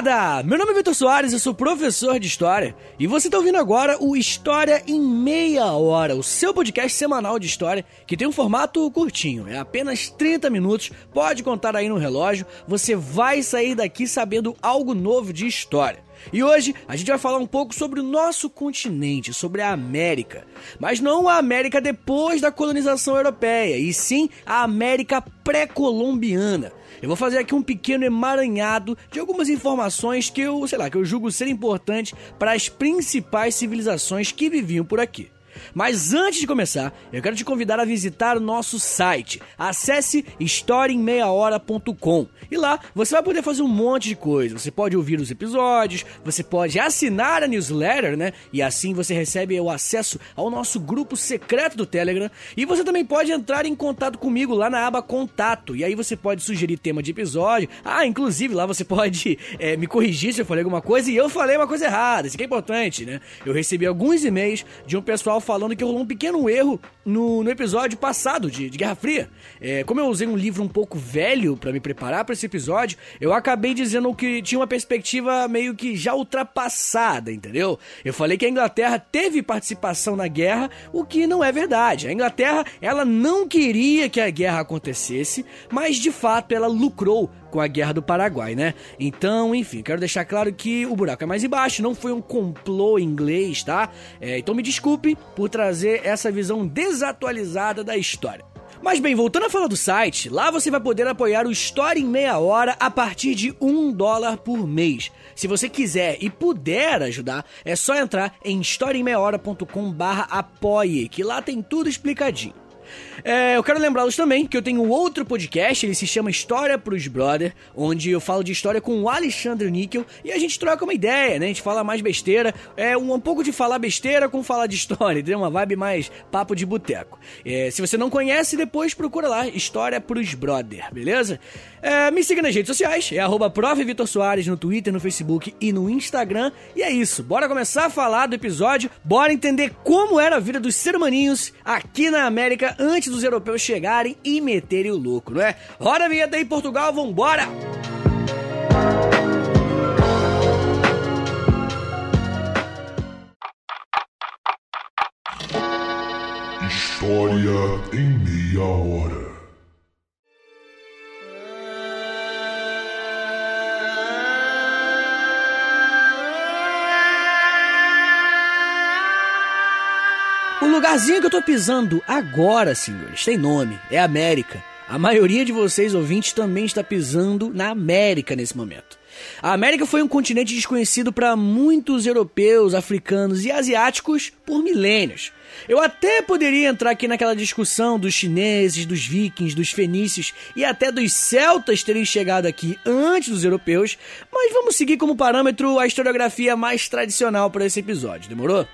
Moçada! Meu nome é Vitor Soares, eu sou professor de História e você está ouvindo agora o História em Meia Hora, o seu podcast semanal de História que tem um formato curtinho, é apenas 30 minutos, pode contar aí no relógio, você vai sair daqui sabendo algo novo de História. E hoje a gente vai falar um pouco sobre o nosso continente, sobre a América. Mas não a América depois da colonização europeia, e sim a América pré-colombiana. Eu vou fazer aqui um pequeno emaranhado de algumas informações que eu, sei lá, que eu julgo ser importantes para as principais civilizações que viviam por aqui. Mas antes de começar, eu quero te convidar a visitar o nosso site. Acesse historiaemmeiahora.com e lá você vai poder fazer um monte de coisa. Você pode ouvir os episódios, você pode assinar a newsletter, né? E assim você recebe o acesso ao nosso grupo secreto do Telegram. E você também pode entrar em contato comigo lá na aba Contato. E aí você pode sugerir tema de episódio. Ah, inclusive lá você pode é, me corrigir se eu falei alguma coisa e eu falei uma coisa errada. Isso aqui é importante, né? Eu recebi alguns e-mails de um pessoal falando que rolou um pequeno erro no, no episódio passado de, de Guerra Fria. É, como eu usei um livro um pouco velho para me preparar para esse episódio, eu acabei dizendo que tinha uma perspectiva meio que já ultrapassada, entendeu? Eu falei que a Inglaterra teve participação na guerra, o que não é verdade. A Inglaterra, ela não queria que a guerra acontecesse, mas de fato ela lucrou com a Guerra do Paraguai, né? Então, enfim, quero deixar claro que o buraco é mais embaixo, não foi um complô inglês, tá? É, então me desculpe por trazer essa visão desatualizada da história. Mas bem, voltando a falar do site, lá você vai poder apoiar o História em Meia Hora a partir de um dólar por mês. Se você quiser e puder ajudar, é só entrar em historiaemmeiahora.com barra apoie, que lá tem tudo explicadinho. É, eu quero lembrá-los também que eu tenho outro podcast, ele se chama História pros Brother, onde eu falo de história com o Alexandre Níquel e a gente troca uma ideia, né? A gente fala mais besteira, é um, um pouco de falar besteira com falar de história, tem uma vibe mais papo de boteco. É, se você não conhece, depois procura lá, História pros Brother, beleza? É, me siga nas redes sociais, é arroba no Twitter, no Facebook e no Instagram. E é isso, bora começar a falar do episódio, bora entender como era a vida dos ser humaninhos aqui na América antes dos europeus chegarem e meterem o louco, não é? Roda a vinheta aí, Portugal, vambora! História em meia hora. Lugarzinho que eu tô pisando agora, senhores, tem nome, é América. A maioria de vocês ouvintes também está pisando na América nesse momento. A América foi um continente desconhecido para muitos europeus, africanos e asiáticos por milênios. Eu até poderia entrar aqui naquela discussão dos chineses, dos vikings, dos fenícios e até dos celtas terem chegado aqui antes dos europeus, mas vamos seguir como parâmetro a historiografia mais tradicional para esse episódio, demorou?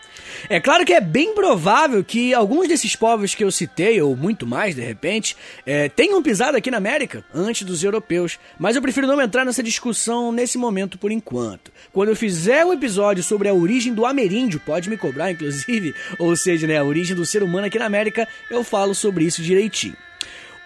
É claro que é bem provável que alguns desses povos que eu citei, ou muito mais de repente, é, tenham pisado aqui na América antes dos europeus, mas eu prefiro não entrar nessa discussão nesse momento por enquanto. Quando eu fizer um episódio sobre a origem do ameríndio, pode me cobrar inclusive, ou seja, né, a origem do ser humano aqui na América, eu falo sobre isso direitinho.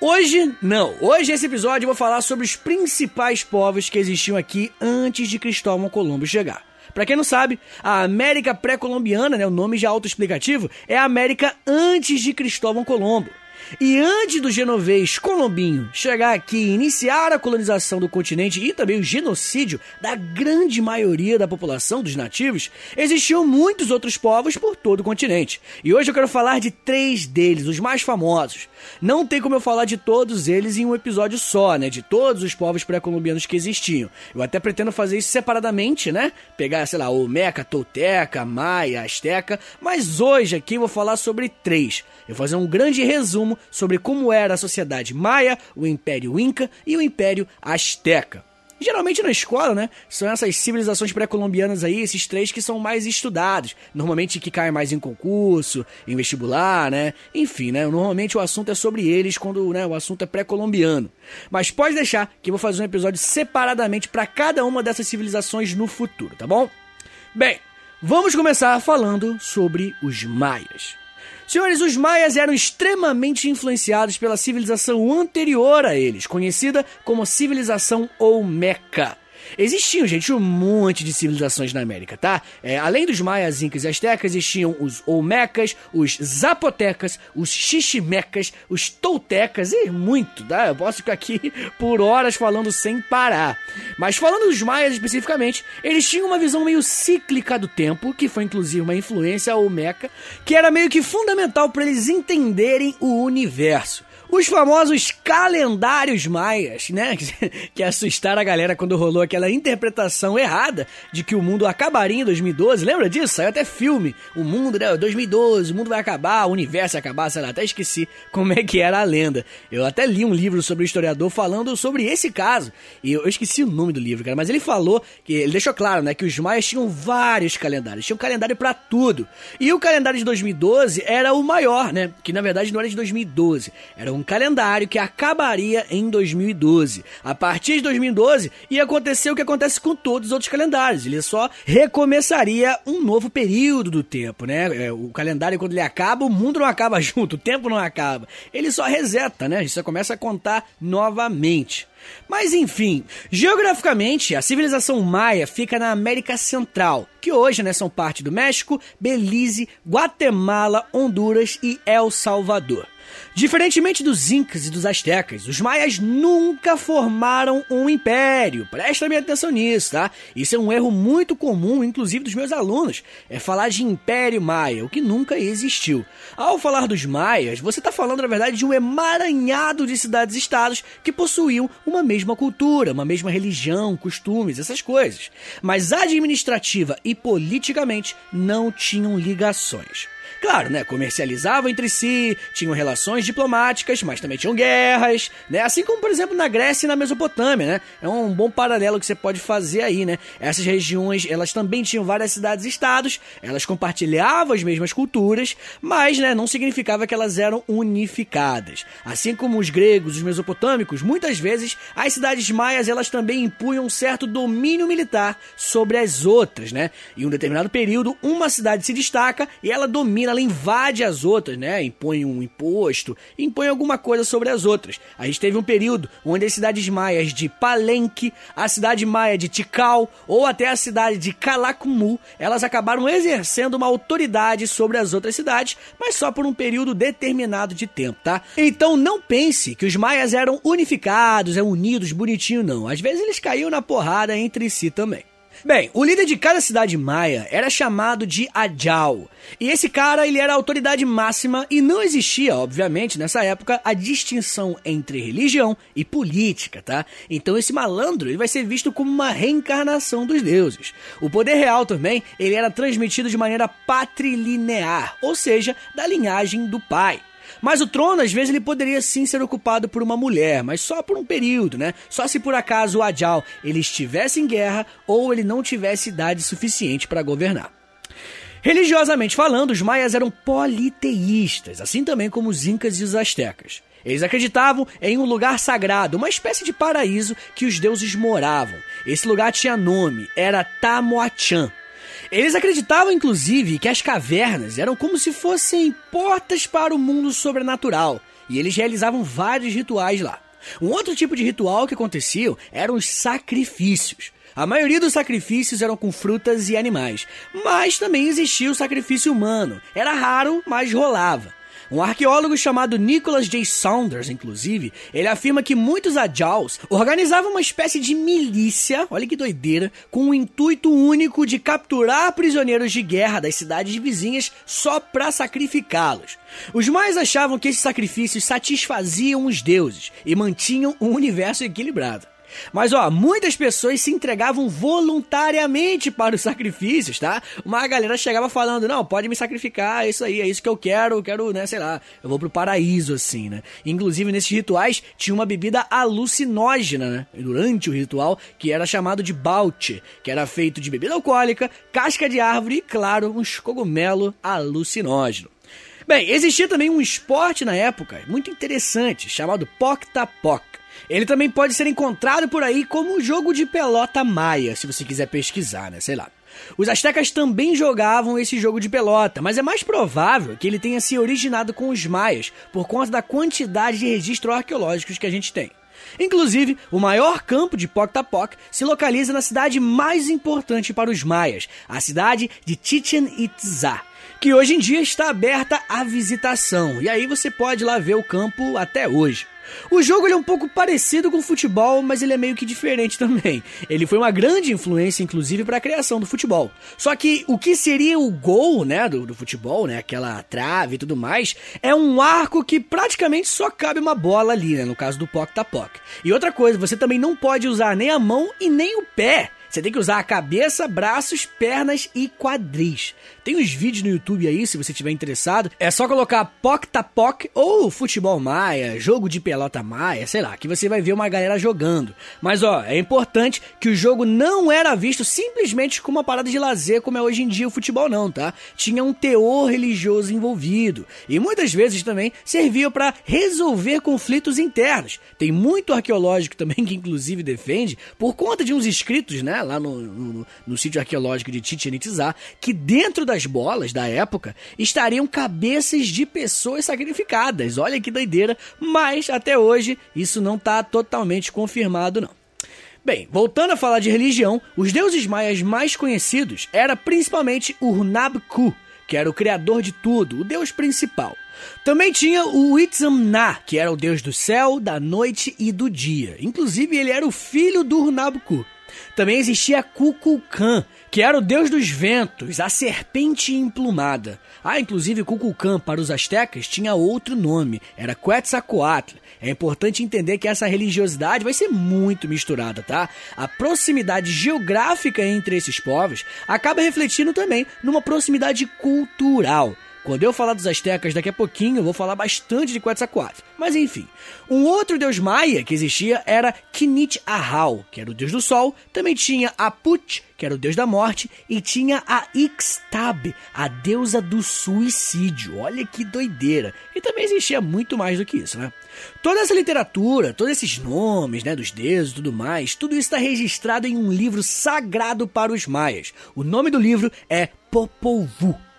Hoje, não. Hoje, esse episódio, eu vou falar sobre os principais povos que existiam aqui antes de Cristóvão Colombo chegar. Para quem não sabe, a América pré-colombiana, né, o nome já autoexplicativo, é a América antes de Cristóvão Colombo. E antes do genovês colombinho chegar aqui e iniciar a colonização do continente e também o genocídio da grande maioria da população dos nativos, existiam muitos outros povos por todo o continente. E hoje eu quero falar de três deles, os mais famosos. Não tem como eu falar de todos eles em um episódio só, né? De todos os povos pré-colombianos que existiam. Eu até pretendo fazer isso separadamente, né? Pegar, sei lá, o Meca, Tolteca, Maia, Azteca. Mas hoje aqui eu vou falar sobre três. Eu vou fazer um grande resumo sobre como era a sociedade maia, o Império Inca e o Império Azteca. Geralmente na escola, né? São essas civilizações pré-colombianas aí, esses três que são mais estudados. Normalmente que caem mais em concurso, em vestibular, né? Enfim, né? Normalmente o assunto é sobre eles quando né, o assunto é pré-colombiano. Mas pode deixar que eu vou fazer um episódio separadamente para cada uma dessas civilizações no futuro, tá bom? Bem, vamos começar falando sobre os maias. Senhores, os maias eram extremamente influenciados pela civilização anterior a eles, conhecida como civilização Olmeca. Existiam, gente, um monte de civilizações na América, tá? É, além dos maias, incas e astecas, existiam os olmecas, os zapotecas, os xiximecas, os toltecas e muito, tá? Eu posso ficar aqui por horas falando sem parar. Mas falando dos maias especificamente, eles tinham uma visão meio cíclica do tempo, que foi inclusive uma influência olmeca, que era meio que fundamental para eles entenderem o universo. Os famosos calendários maias, né? Que assustaram a galera quando rolou aquela interpretação errada de que o mundo acabaria em 2012. Lembra disso? Saiu até filme. O mundo, né? 2012, o mundo vai acabar, o universo vai acabar, sei lá, até esqueci como é que era a lenda. Eu até li um livro sobre o historiador falando sobre esse caso. E eu esqueci o nome do livro, cara, mas ele falou que ele deixou claro, né, que os maias tinham vários calendários, tinham um calendário para tudo. E o calendário de 2012 era o maior, né? Que na verdade não era de 2012, era um um calendário que acabaria em 2012. A partir de 2012 ia acontecer o que acontece com todos os outros calendários. Ele só recomeçaria um novo período do tempo, né? É, o calendário quando ele acaba, o mundo não acaba junto, o tempo não acaba. Ele só reseta, né? Gente começa a contar novamente. Mas enfim, geograficamente, a civilização maia fica na América Central, que hoje né, são parte do México, Belize, Guatemala, Honduras e El Salvador. Diferentemente dos incas e dos astecas, os maias nunca formaram um império. Presta bem atenção nisso, tá? Isso é um erro muito comum, inclusive dos meus alunos, é falar de império maia, o que nunca existiu. Ao falar dos maias, você está falando na verdade de um emaranhado de cidades-estados que possuíam uma mesma cultura, uma mesma religião, costumes, essas coisas. Mas administrativa e politicamente não tinham ligações. Claro, né? Comercializavam entre si, tinham relações diplomáticas, mas também tinham guerras, né? Assim como, por exemplo, na Grécia e na Mesopotâmia, né? É um bom paralelo que você pode fazer aí, né? Essas regiões, elas também tinham várias cidades-estados, elas compartilhavam as mesmas culturas, mas, né, não significava que elas eram unificadas. Assim como os gregos, os mesopotâmicos, muitas vezes as cidades maias, elas também impunham um certo domínio militar sobre as outras, né? Em um determinado período, uma cidade se destaca e ela domina ela invade as outras, né? Impõe um imposto, impõe alguma coisa sobre as outras. A gente teve um período onde as cidades maias de Palenque, a cidade maia de Tikal ou até a cidade de Calakmul, elas acabaram exercendo uma autoridade sobre as outras cidades, mas só por um período determinado de tempo, tá? Então não pense que os maias eram unificados, é unidos, bonitinho não. Às vezes eles caíam na porrada entre si também. Bem, o líder de cada cidade maia era chamado de Ajal. E esse cara, ele era a autoridade máxima e não existia, obviamente, nessa época, a distinção entre religião e política, tá? Então esse malandro, ele vai ser visto como uma reencarnação dos deuses. O poder real também, ele era transmitido de maneira patrilinear, ou seja, da linhagem do pai. Mas o trono, às vezes, ele poderia sim ser ocupado por uma mulher, mas só por um período, né? Só se por acaso o Ajal ele estivesse em guerra ou ele não tivesse idade suficiente para governar. Religiosamente falando, os maias eram politeístas, assim também como os incas e os astecas. Eles acreditavam em um lugar sagrado, uma espécie de paraíso que os deuses moravam. Esse lugar tinha nome, era Tamoachan. Eles acreditavam, inclusive, que as cavernas eram como se fossem portas para o mundo sobrenatural, e eles realizavam vários rituais lá. Um outro tipo de ritual que acontecia eram os sacrifícios. A maioria dos sacrifícios eram com frutas e animais, mas também existia o sacrifício humano. Era raro, mas rolava. Um arqueólogo chamado Nicholas J. Saunders, inclusive, ele afirma que muitos Ajals organizavam uma espécie de milícia, olha que doideira, com o intuito único de capturar prisioneiros de guerra das cidades vizinhas só para sacrificá-los. Os mais achavam que esses sacrifícios satisfaziam os deuses e mantinham o universo equilibrado. Mas ó, muitas pessoas se entregavam voluntariamente para os sacrifícios, tá? Uma galera chegava falando: "Não, pode me sacrificar, é isso aí, é isso que eu quero, eu quero, né, sei lá, eu vou pro paraíso assim, né?". Inclusive nesses rituais tinha uma bebida alucinógena, né? Durante o ritual, que era chamado de baute, que era feito de bebida alcoólica, casca de árvore e, claro, uns cogumelo alucinógeno. Bem, existia também um esporte na época muito interessante chamado Pocta-Poc. Ele também pode ser encontrado por aí como jogo de pelota maia, se você quiser pesquisar, né? Sei lá. Os astecas também jogavam esse jogo de pelota, mas é mais provável que ele tenha se originado com os maias, por conta da quantidade de registros arqueológicos que a gente tem. Inclusive, o maior campo de Poc se localiza na cidade mais importante para os maias, a cidade de Chichen Itzá, que hoje em dia está aberta à visitação. E aí você pode ir lá ver o campo até hoje. O jogo é um pouco parecido com o futebol, mas ele é meio que diferente também. Ele foi uma grande influência, inclusive, para a criação do futebol. Só que o que seria o gol, né, do, do futebol, né, aquela trave e tudo mais, é um arco que praticamente só cabe uma bola ali, né, no caso do Poc Tapoc. E outra coisa, você também não pode usar nem a mão e nem o pé. Você tem que usar a cabeça, braços, pernas e quadris. Tem uns vídeos no YouTube aí, se você tiver interessado. É só colocar Poc Tapoc ou Futebol Maia, jogo de pelota Maia, sei lá, que você vai ver uma galera jogando. Mas ó, é importante que o jogo não era visto simplesmente como uma parada de lazer, como é hoje em dia o futebol, não, tá? Tinha um teor religioso envolvido. E muitas vezes também servia para resolver conflitos internos. Tem muito arqueológico também que, inclusive, defende, por conta de uns escritos, né? Lá no, no, no sítio arqueológico de Chichen que dentro das bolas da época estariam cabeças de pessoas sacrificadas. Olha que doideira, mas até hoje isso não está totalmente confirmado não. Bem, voltando a falar de religião, os deuses maias mais conhecidos era principalmente o Hunabku, que era o criador de tudo, o deus principal. Também tinha o Itzamna, que era o deus do céu, da noite e do dia. Inclusive, ele era o filho do Hunabku. Também existia Kukulkan, que era o deus dos ventos, a serpente emplumada. Ah, inclusive Kukulkan para os astecas tinha outro nome, era Quetzalcoatl. É importante entender que essa religiosidade vai ser muito misturada, tá? A proximidade geográfica entre esses povos acaba refletindo também numa proximidade cultural. Quando eu falar dos astecas daqui a pouquinho, eu vou falar bastante de Quetzalcoatl. Mas enfim, um outro deus maia que existia era Kinit Ahau, que era o deus do sol, também tinha Aput, que era o deus da morte, e tinha a Ixtab, a deusa do suicídio. Olha que doideira. E também existia muito mais do que isso, né? Toda essa literatura, todos esses nomes, né, dos deuses e tudo mais, tudo isso está registrado em um livro sagrado para os maias. O nome do livro é Popol Vuh.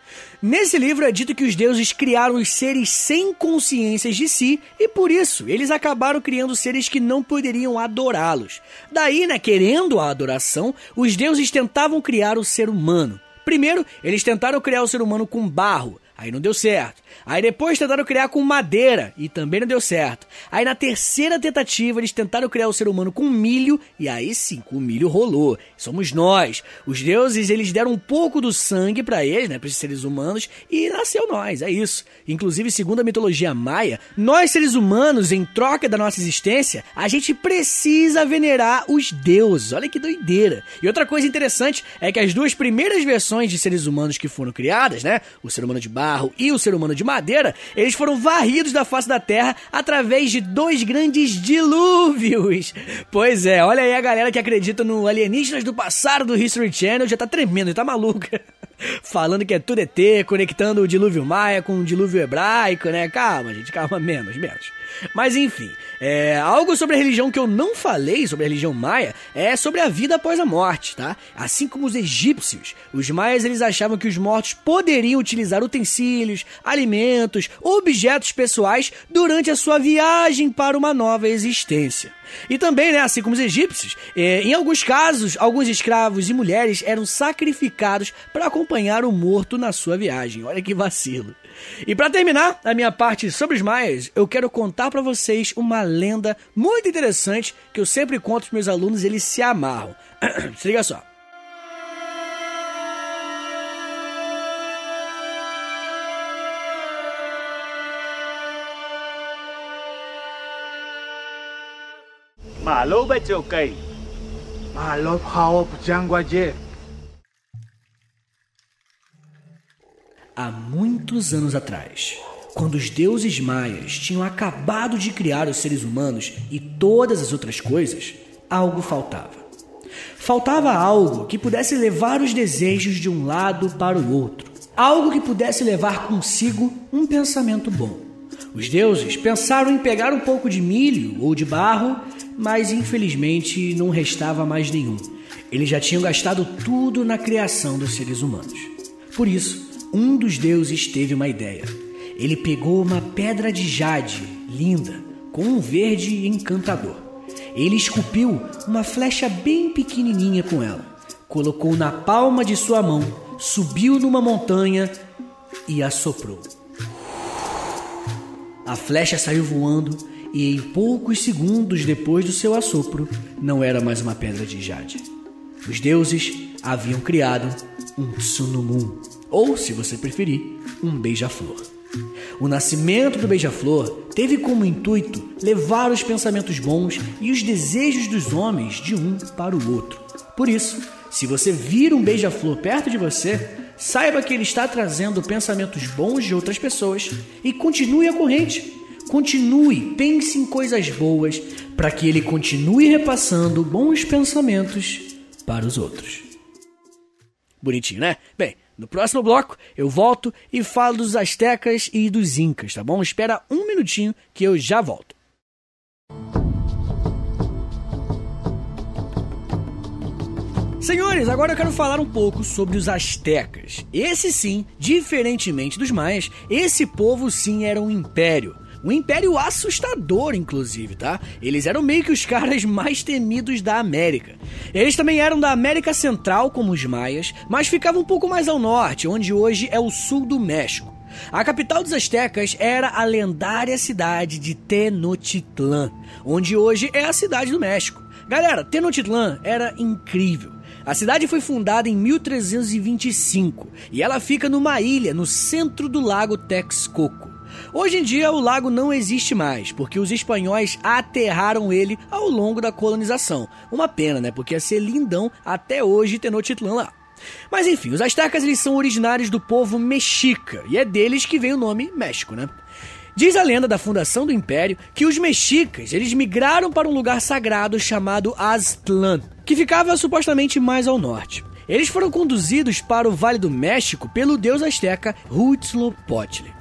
Nesse livro é dito que os deuses criaram os seres sem consciências de si e por isso eles acabaram criando seres que não poderiam adorá-los. Daí, né, querendo a adoração, os deuses tentavam criar o ser humano. Primeiro, eles tentaram criar o ser humano com barro, Aí não deu certo. Aí depois tentaram criar com madeira e também não deu certo. Aí na terceira tentativa eles tentaram criar o ser humano com milho e aí sim, o milho rolou. Somos nós. Os deuses eles deram um pouco do sangue para eles, né, para esses seres humanos e nasceu nós. É isso. Inclusive, segundo a mitologia maia, nós seres humanos em troca da nossa existência, a gente precisa venerar os deuses. Olha que doideira. E outra coisa interessante é que as duas primeiras versões de seres humanos que foram criadas, né, o ser humano de barro e o ser humano de madeira, eles foram varridos da face da Terra através de dois grandes dilúvios. Pois é, olha aí a galera que acredita no alienígenas do passado do History Channel já tá tremendo, tá maluca. Falando que é tudo ET, conectando o dilúvio maia com o dilúvio hebraico, né? Calma, gente, calma, menos, menos. Mas enfim, é, algo sobre a religião que eu não falei sobre a religião maia é sobre a vida após a morte, tá? Assim como os egípcios, os maias eles achavam que os mortos poderiam utilizar utensílios, alimentos, objetos pessoais durante a sua viagem para uma nova existência. E também, né, assim como os egípcios, é, em alguns casos, alguns escravos e mulheres eram sacrificados para acompanhar o morto na sua viagem. Olha que vacilo. E para terminar a minha parte sobre os maias, eu quero contar para vocês uma lenda muito interessante que eu sempre conto para meus alunos, eles se amarram. se liga só. Malo ba châu cây? Malo phao Janguaje. Há muitos anos atrás, quando os deuses maias tinham acabado de criar os seres humanos e todas as outras coisas, algo faltava. Faltava algo que pudesse levar os desejos de um lado para o outro, algo que pudesse levar consigo um pensamento bom. Os deuses pensaram em pegar um pouco de milho ou de barro, mas infelizmente não restava mais nenhum. Eles já tinham gastado tudo na criação dos seres humanos. Por isso, um dos deuses teve uma ideia. Ele pegou uma pedra de jade linda, com um verde encantador. ele esculpiu uma flecha bem pequenininha com ela, colocou na palma de sua mão, subiu numa montanha e assoprou. A flecha saiu voando e em poucos segundos depois do seu assopro, não era mais uma pedra de jade. Os deuses haviam criado um Tsunumun, ou, se você preferir, um beija-flor. O nascimento do beija-flor teve como intuito levar os pensamentos bons e os desejos dos homens de um para o outro. Por isso, se você vir um beija-flor perto de você, saiba que ele está trazendo pensamentos bons de outras pessoas e continue a corrente. Continue, pense em coisas boas para que ele continue repassando bons pensamentos para os outros. Bonitinho, né? Bem, no próximo bloco eu volto e falo dos astecas e dos incas, tá bom? Espera um minutinho que eu já volto. Senhores, agora eu quero falar um pouco sobre os astecas. Esse sim, diferentemente dos maias, esse povo sim era um império. Um império assustador, inclusive, tá? Eles eram meio que os caras mais temidos da América. Eles também eram da América Central, como os maias, mas ficavam um pouco mais ao norte, onde hoje é o sul do México. A capital dos astecas era a lendária cidade de Tenochtitlan, onde hoje é a cidade do México. Galera, Tenochtitlan era incrível. A cidade foi fundada em 1325 e ela fica numa ilha no centro do lago Texcoco. Hoje em dia, o lago não existe mais, porque os espanhóis aterraram ele ao longo da colonização. Uma pena, né? Porque ia ser lindão até hoje Tenochtitlan lá. Mas enfim, os astecas eles são originários do povo mexica, e é deles que vem o nome México, né? Diz a lenda da fundação do império que os mexicas eles migraram para um lugar sagrado chamado Aztlán, que ficava supostamente mais ao norte. Eles foram conduzidos para o Vale do México pelo deus asteca Huitzilopochtli.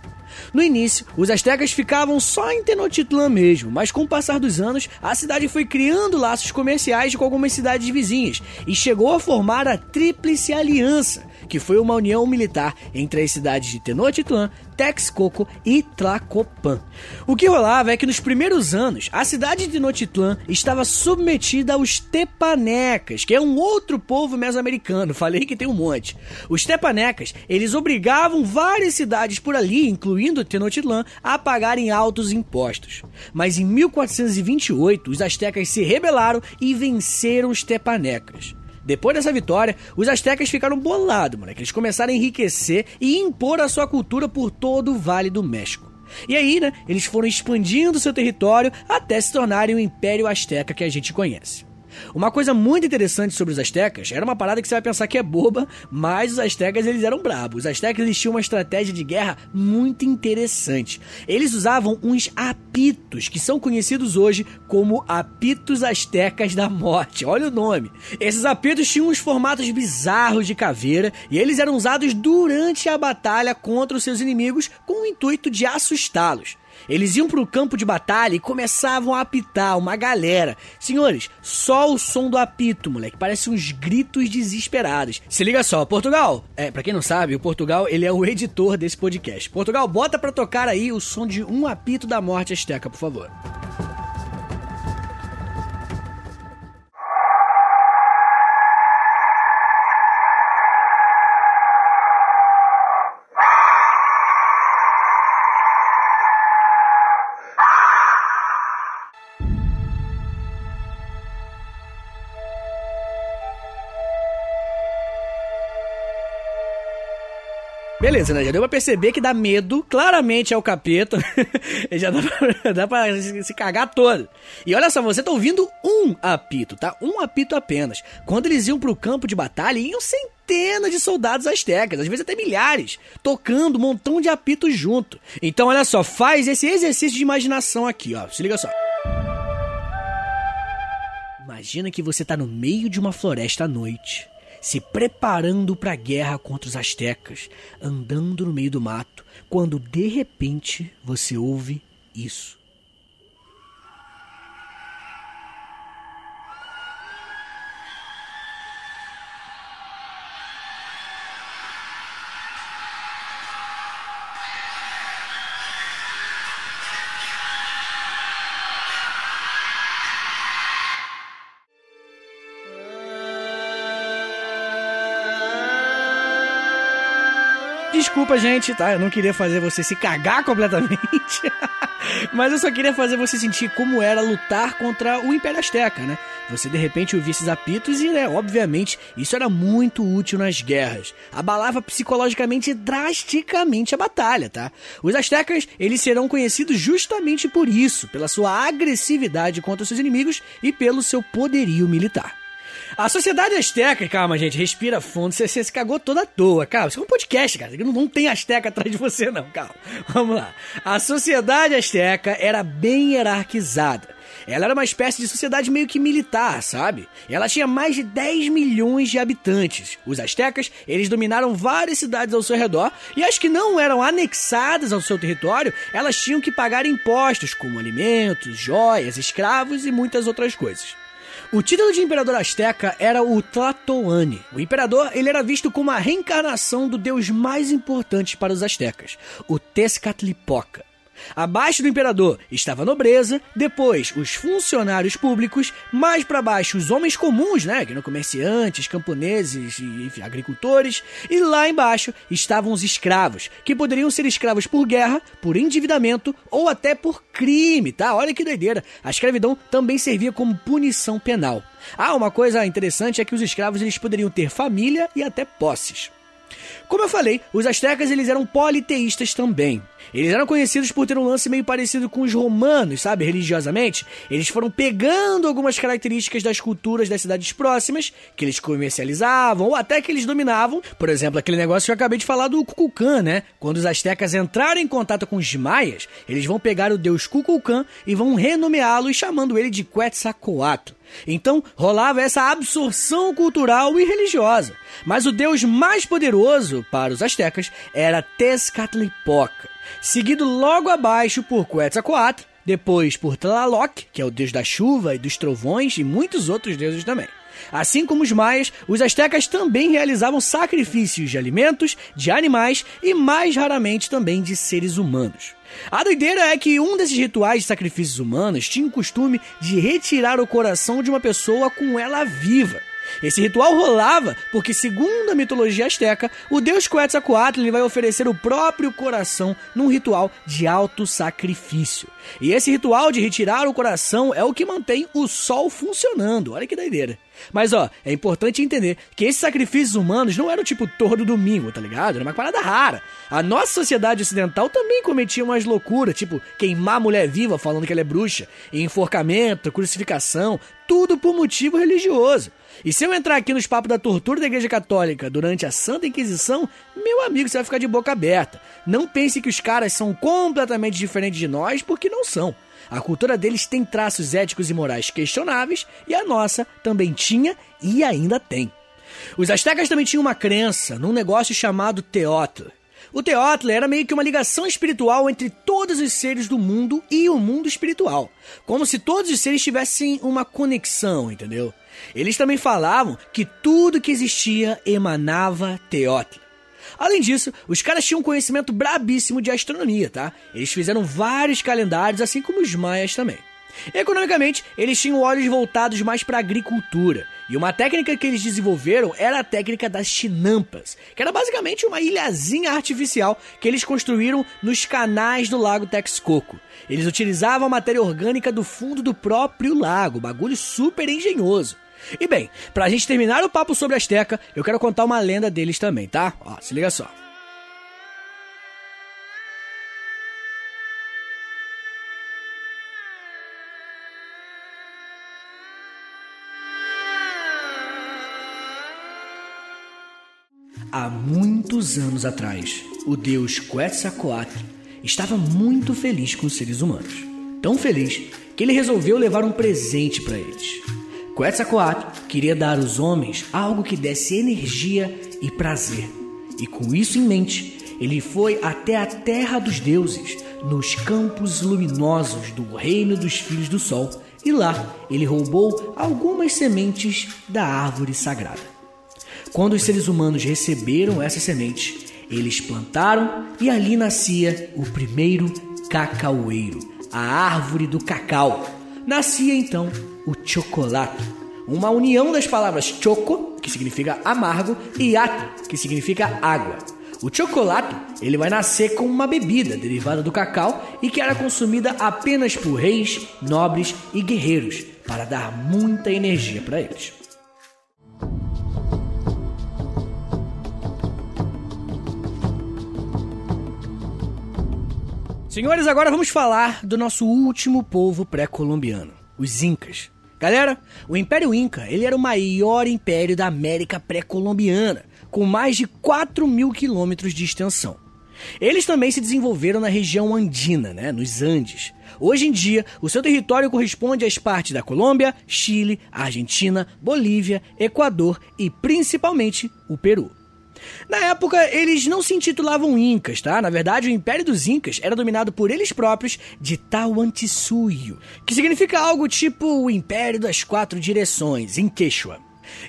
No início, os astecas ficavam só em Tenochtitlan mesmo, mas com o passar dos anos, a cidade foi criando laços comerciais com algumas cidades vizinhas e chegou a formar a Tríplice Aliança, que foi uma união militar entre as cidades de Tenochtitlan, Texcoco e Tlacopan. O que rolava é que nos primeiros anos, a cidade de Tenochtitlan estava submetida aos Tepanecas, que é um outro povo mesoamericano, falei que tem um monte. Os Tepanecas, eles obrigavam várias cidades por ali, incluindo Tenochtitlan, a pagarem altos impostos. Mas em 1428, os astecas se rebelaram e venceram os Tepanecas. Depois dessa vitória, os astecas ficaram bolados, moleque. Eles começaram a enriquecer e impor a sua cultura por todo o Vale do México. E aí, né, eles foram expandindo seu território até se tornarem o Império Azteca que a gente conhece. Uma coisa muito interessante sobre os astecas era uma parada que você vai pensar que é boba, mas os astecas eles eram brabos. Os astecas eles tinham uma estratégia de guerra muito interessante. Eles usavam uns apitos, que são conhecidos hoje como apitos astecas da morte. Olha o nome. Esses apitos tinham uns formatos bizarros de caveira e eles eram usados durante a batalha contra os seus inimigos com o intuito de assustá-los. Eles iam pro campo de batalha e começavam a apitar uma galera. Senhores, só o som do apito, moleque, parece uns gritos desesperados. Se liga só, Portugal, é, para quem não sabe, o Portugal, ele é o editor desse podcast. Portugal, bota pra tocar aí o som de um apito da morte asteca, por favor. Beleza, né? Já deu pra perceber que dá medo, claramente é o capeta. Já dá pra, dá pra se, cagar todo. E olha só, você tá ouvindo um apito, tá? Um apito apenas. Quando eles iam pro campo de batalha, iam centenas de soldados astecas, às vezes até milhares, tocando um montão de apitos junto. Então, olha só, faz esse exercício de imaginação aqui, ó. Se liga só. Imagina que você tá no meio de uma floresta à noite se preparando para a guerra contra os astecas, andando no meio do mato, quando de repente você ouve isso. Desculpa, gente, tá? Eu não queria fazer você se cagar completamente. Mas eu só queria fazer você sentir como era lutar contra o Império Azteca, né? Você de repente ouvia esses apitos e, né, obviamente, isso era muito útil nas guerras. Abalava psicologicamente drasticamente a batalha, tá? Os astecas, eles serão conhecidos justamente por isso, pela sua agressividade contra seus inimigos e pelo seu poderio militar. A sociedade asteca, calma, gente, respira fundo. Você, você se cagou toda à toa. Calma, isso é um podcast, cara. Não, não tem asteca atrás de você, não. Calma. Vamos lá. A sociedade asteca era bem hierarquizada. Ela era uma espécie de sociedade meio que militar, sabe? Ela tinha mais de 10 milhões de habitantes. Os astecas, eles dominaram várias cidades ao seu redor e as que não eram anexadas ao seu território, elas tinham que pagar impostos como alimentos, joias, escravos e muitas outras coisas. O título de imperador asteca era o Tlatoani. O imperador ele era visto como a reencarnação do deus mais importante para os astecas, o Tezcatlipoca. Abaixo do imperador estava a nobreza, depois os funcionários públicos, mais para baixo os homens comuns, né, que eram comerciantes, camponeses e enfim, agricultores, e lá embaixo estavam os escravos, que poderiam ser escravos por guerra, por endividamento ou até por crime, tá? Olha que doideira. A escravidão também servia como punição penal. Ah, uma coisa interessante é que os escravos eles poderiam ter família e até posses. Como eu falei, os astecas eles eram politeístas também. Eles eram conhecidos por ter um lance meio parecido com os romanos, sabe, religiosamente. Eles foram pegando algumas características das culturas das cidades próximas, que eles comercializavam ou até que eles dominavam. Por exemplo, aquele negócio que eu acabei de falar do Kukulkan, né? Quando os astecas entraram em contato com os maias, eles vão pegar o deus Kukulkan e vão renomeá-lo e chamando ele de Quetzalcoatl. Então rolava essa absorção cultural e religiosa. Mas o deus mais poderoso para os astecas era Tezcatlipoca, seguido logo abaixo por Quetzalcoatl, depois por Tlaloc, que é o deus da chuva e dos trovões e muitos outros deuses também. Assim como os maias, os astecas também realizavam sacrifícios de alimentos, de animais e mais raramente também de seres humanos. A doideira é que um desses rituais de sacrifícios humanos tinha o costume de retirar o coração de uma pessoa com ela viva. Esse ritual rolava porque, segundo a mitologia asteca, o deus Quetzalcoatl vai oferecer o próprio coração num ritual de alto sacrifício. E esse ritual de retirar o coração é o que mantém o sol funcionando. Olha que doideira. Mas ó, é importante entender que esses sacrifícios humanos não eram tipo todo domingo, tá ligado? Era uma parada rara. A nossa sociedade ocidental também cometia umas loucuras, tipo queimar mulher viva falando que ela é bruxa, enforcamento, crucificação, tudo por motivo religioso. E se eu entrar aqui nos papos da tortura da Igreja Católica durante a Santa Inquisição, meu amigo, você vai ficar de boca aberta. Não pense que os caras são completamente diferentes de nós, porque não são. A cultura deles tem traços éticos e morais questionáveis e a nossa também tinha e ainda tem. Os astecas também tinham uma crença num negócio chamado Teotl. O Teotl era meio que uma ligação espiritual entre todos os seres do mundo e o mundo espiritual. Como se todos os seres tivessem uma conexão, entendeu? Eles também falavam que tudo que existia emanava Teotl. Além disso, os caras tinham um conhecimento brabíssimo de astronomia, tá? Eles fizeram vários calendários, assim como os maias também. Economicamente, eles tinham olhos voltados mais para agricultura, e uma técnica que eles desenvolveram era a técnica das chinampas, que era basicamente uma ilhazinha artificial que eles construíram nos canais do lago Texcoco. Eles utilizavam a matéria orgânica do fundo do próprio lago, bagulho super engenhoso. E bem, pra gente terminar o papo sobre a Azteca, eu quero contar uma lenda deles também, tá? Ó, se liga só. Há muitos anos atrás, o deus Quetzalcoatl estava muito feliz com os seres humanos. Tão feliz que ele resolveu levar um presente para eles. Quetzalcoatl queria dar aos homens algo que desse energia e prazer. E com isso em mente, ele foi até a terra dos deuses, nos campos luminosos do reino dos filhos do sol, e lá ele roubou algumas sementes da árvore sagrada. Quando os seres humanos receberam essa semente, eles plantaram e ali nascia o primeiro cacaueiro, a árvore do cacau. Nascia então o chocolate, uma união das palavras choco, que significa amargo, e ato, que significa água. O chocolate, ele vai nascer como uma bebida derivada do cacau e que era consumida apenas por reis, nobres e guerreiros para dar muita energia para eles. Senhores, agora vamos falar do nosso último povo pré-colombiano, os Incas. Galera, o Império Inca ele era o maior império da América pré-colombiana, com mais de 4 mil quilômetros de extensão. Eles também se desenvolveram na região andina, né, nos Andes. Hoje em dia, o seu território corresponde às partes da Colômbia, Chile, Argentina, Bolívia, Equador e principalmente o Peru. Na época, eles não se intitulavam Incas, tá? Na verdade, o Império dos Incas era dominado por eles próprios de Tahuantinsuyo, que significa algo tipo o Império das Quatro Direções, em Quechua.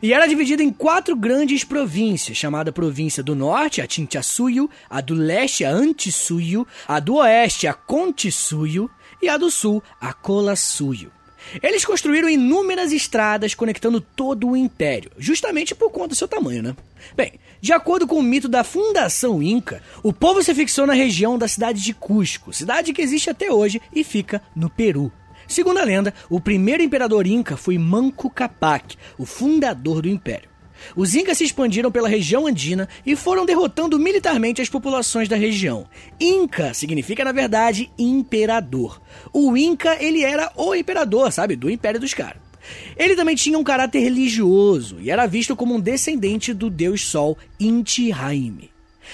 E era dividido em quatro grandes províncias, chamada Província do Norte, a Tinchasuyo, a do Leste, a Antisuyo, a do Oeste, a Contisuyo e a do Sul, a Colasuyo. Eles construíram inúmeras estradas conectando todo o império, justamente por conta do seu tamanho, né? Bem, de acordo com o mito da fundação Inca, o povo se fixou na região da cidade de Cusco, cidade que existe até hoje e fica no Peru. Segundo a lenda, o primeiro imperador Inca foi Manco Capac, o fundador do império. Os Incas se expandiram pela região andina e foram derrotando militarmente as populações da região. Inca significa, na verdade, imperador. O Inca, ele era o imperador, sabe, do império dos caras. Ele também tinha um caráter religioso e era visto como um descendente do deus Sol Inti Raime.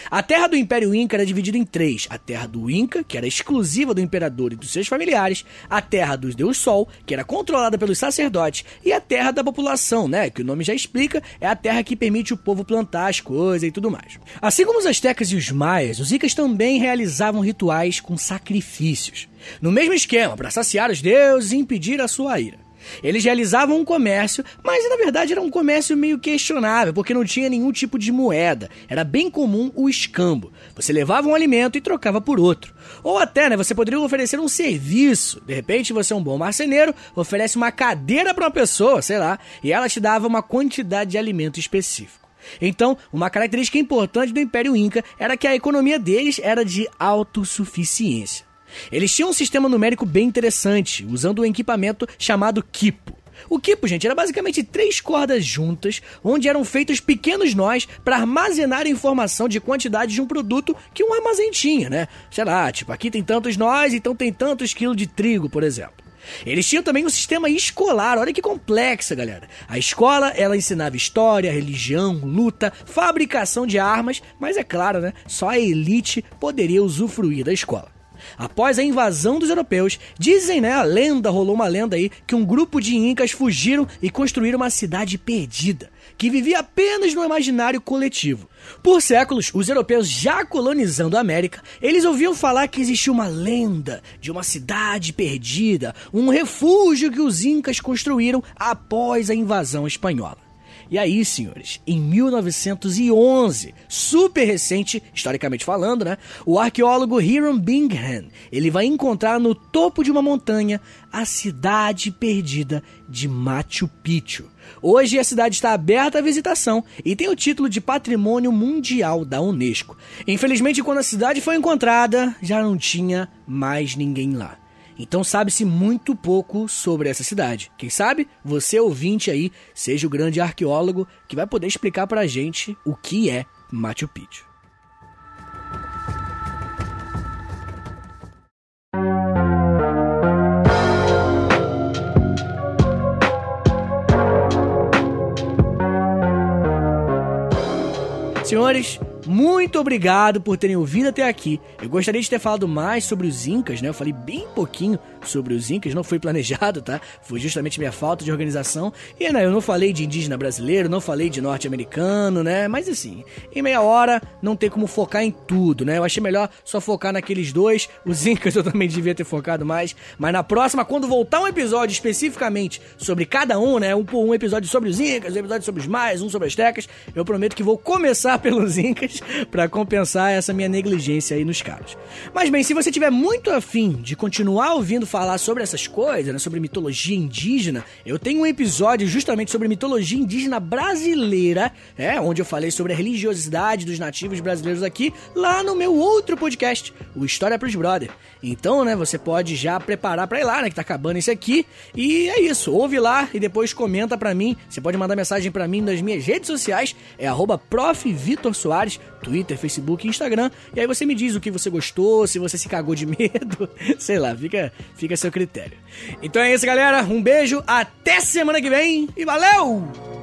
A terra do Império Inca era dividida em três: a terra do Inca, que era exclusiva do imperador e dos seus familiares, a terra dos Deus Sol, que era controlada pelos sacerdotes, e a terra da população, né? Que o nome já explica, é a terra que permite o povo plantar as coisas e tudo mais. Assim como os astecas e os maias, os incas também realizavam rituais com sacrifícios. No mesmo esquema, para saciar os deuses e impedir a sua ira. Eles realizavam um comércio, mas na verdade era um comércio meio questionável, porque não tinha nenhum tipo de moeda. Era bem comum o escambo. Você levava um alimento e trocava por outro. Ou até, né, você poderia oferecer um serviço. De repente, você é um bom marceneiro, oferece uma cadeira para uma pessoa, sei lá, e ela te dava uma quantidade de alimento específico. Então, uma característica importante do Império Inca era que a economia deles era de autossuficiência. Eles tinham um sistema numérico bem interessante, usando um equipamento chamado Kipo. O Kipo, gente, era basicamente três cordas juntas, onde eram feitos pequenos nós para armazenar informação de quantidade de um produto que um armazém tinha, né? Sei lá, tipo, aqui tem tantos nós, então tem tantos quilos de trigo, por exemplo. Eles tinham também um sistema escolar, olha que complexa, galera. A escola, ela ensinava história, religião, luta, fabricação de armas, mas é claro, né? Só a elite poderia usufruir da escola. Após a invasão dos europeus, dizem, né, a lenda, rolou uma lenda aí, que um grupo de incas fugiram e construíram uma cidade perdida, que vivia apenas no imaginário coletivo. Por séculos, os europeus já colonizando a América, eles ouviam falar que existia uma lenda de uma cidade perdida, um refúgio que os incas construíram após a invasão espanhola. E aí, senhores, em 1911, super recente, historicamente falando, né? O arqueólogo Hiram Bingham, ele vai encontrar no topo de uma montanha a cidade perdida de Machu Picchu. Hoje a cidade está aberta à visitação e tem o título de Patrimônio Mundial da Unesco. Infelizmente, quando a cidade foi encontrada, já não tinha mais ninguém lá. Então sabe-se muito pouco sobre essa cidade. Quem sabe você ouvinte aí seja o grande arqueólogo que vai poder explicar pra gente o que é Machu Picchu. Senhores, muito obrigado por terem ouvido até aqui. Eu gostaria de ter falado mais sobre os Incas, né? Eu falei bem pouquinho sobre os Incas, não foi planejado, tá? Foi justamente minha falta de organização. E né, eu não falei de indígena brasileiro, não falei de norte-americano, né? Mas assim, em meia hora não tem como focar em tudo, né? Eu achei melhor só focar naqueles dois. Os Incas eu também devia ter focado mais. Mas na próxima, quando voltar um episódio especificamente sobre cada um, né? Um, um episódio sobre os Incas, um episódio sobre os Maias, um sobre as Tecas, eu prometo que vou começar pelos Incas para compensar essa minha negligência aí nos caros. Mas bem, se você tiver muito afim de continuar ouvindo falar sobre essas coisas, né, sobre mitologia indígena, eu tenho um episódio justamente sobre mitologia indígena brasileira, é, onde eu falei sobre a religiosidade dos nativos brasileiros aqui, lá no meu outro podcast, o História pros Brother. Então, né, você pode já preparar para ir lá, né, que tá acabando esse aqui. E é isso, ouve lá e depois comenta para mim. Você pode mandar mensagem para mim nas minhas redes sociais, é arroba Soares, Twitter, Facebook e Instagram. E aí você me diz o que você gostou, se você se cagou de medo, sei lá, fica, fica a seu critério. Então é isso, galera. Um beijo, até semana que vem e valeu!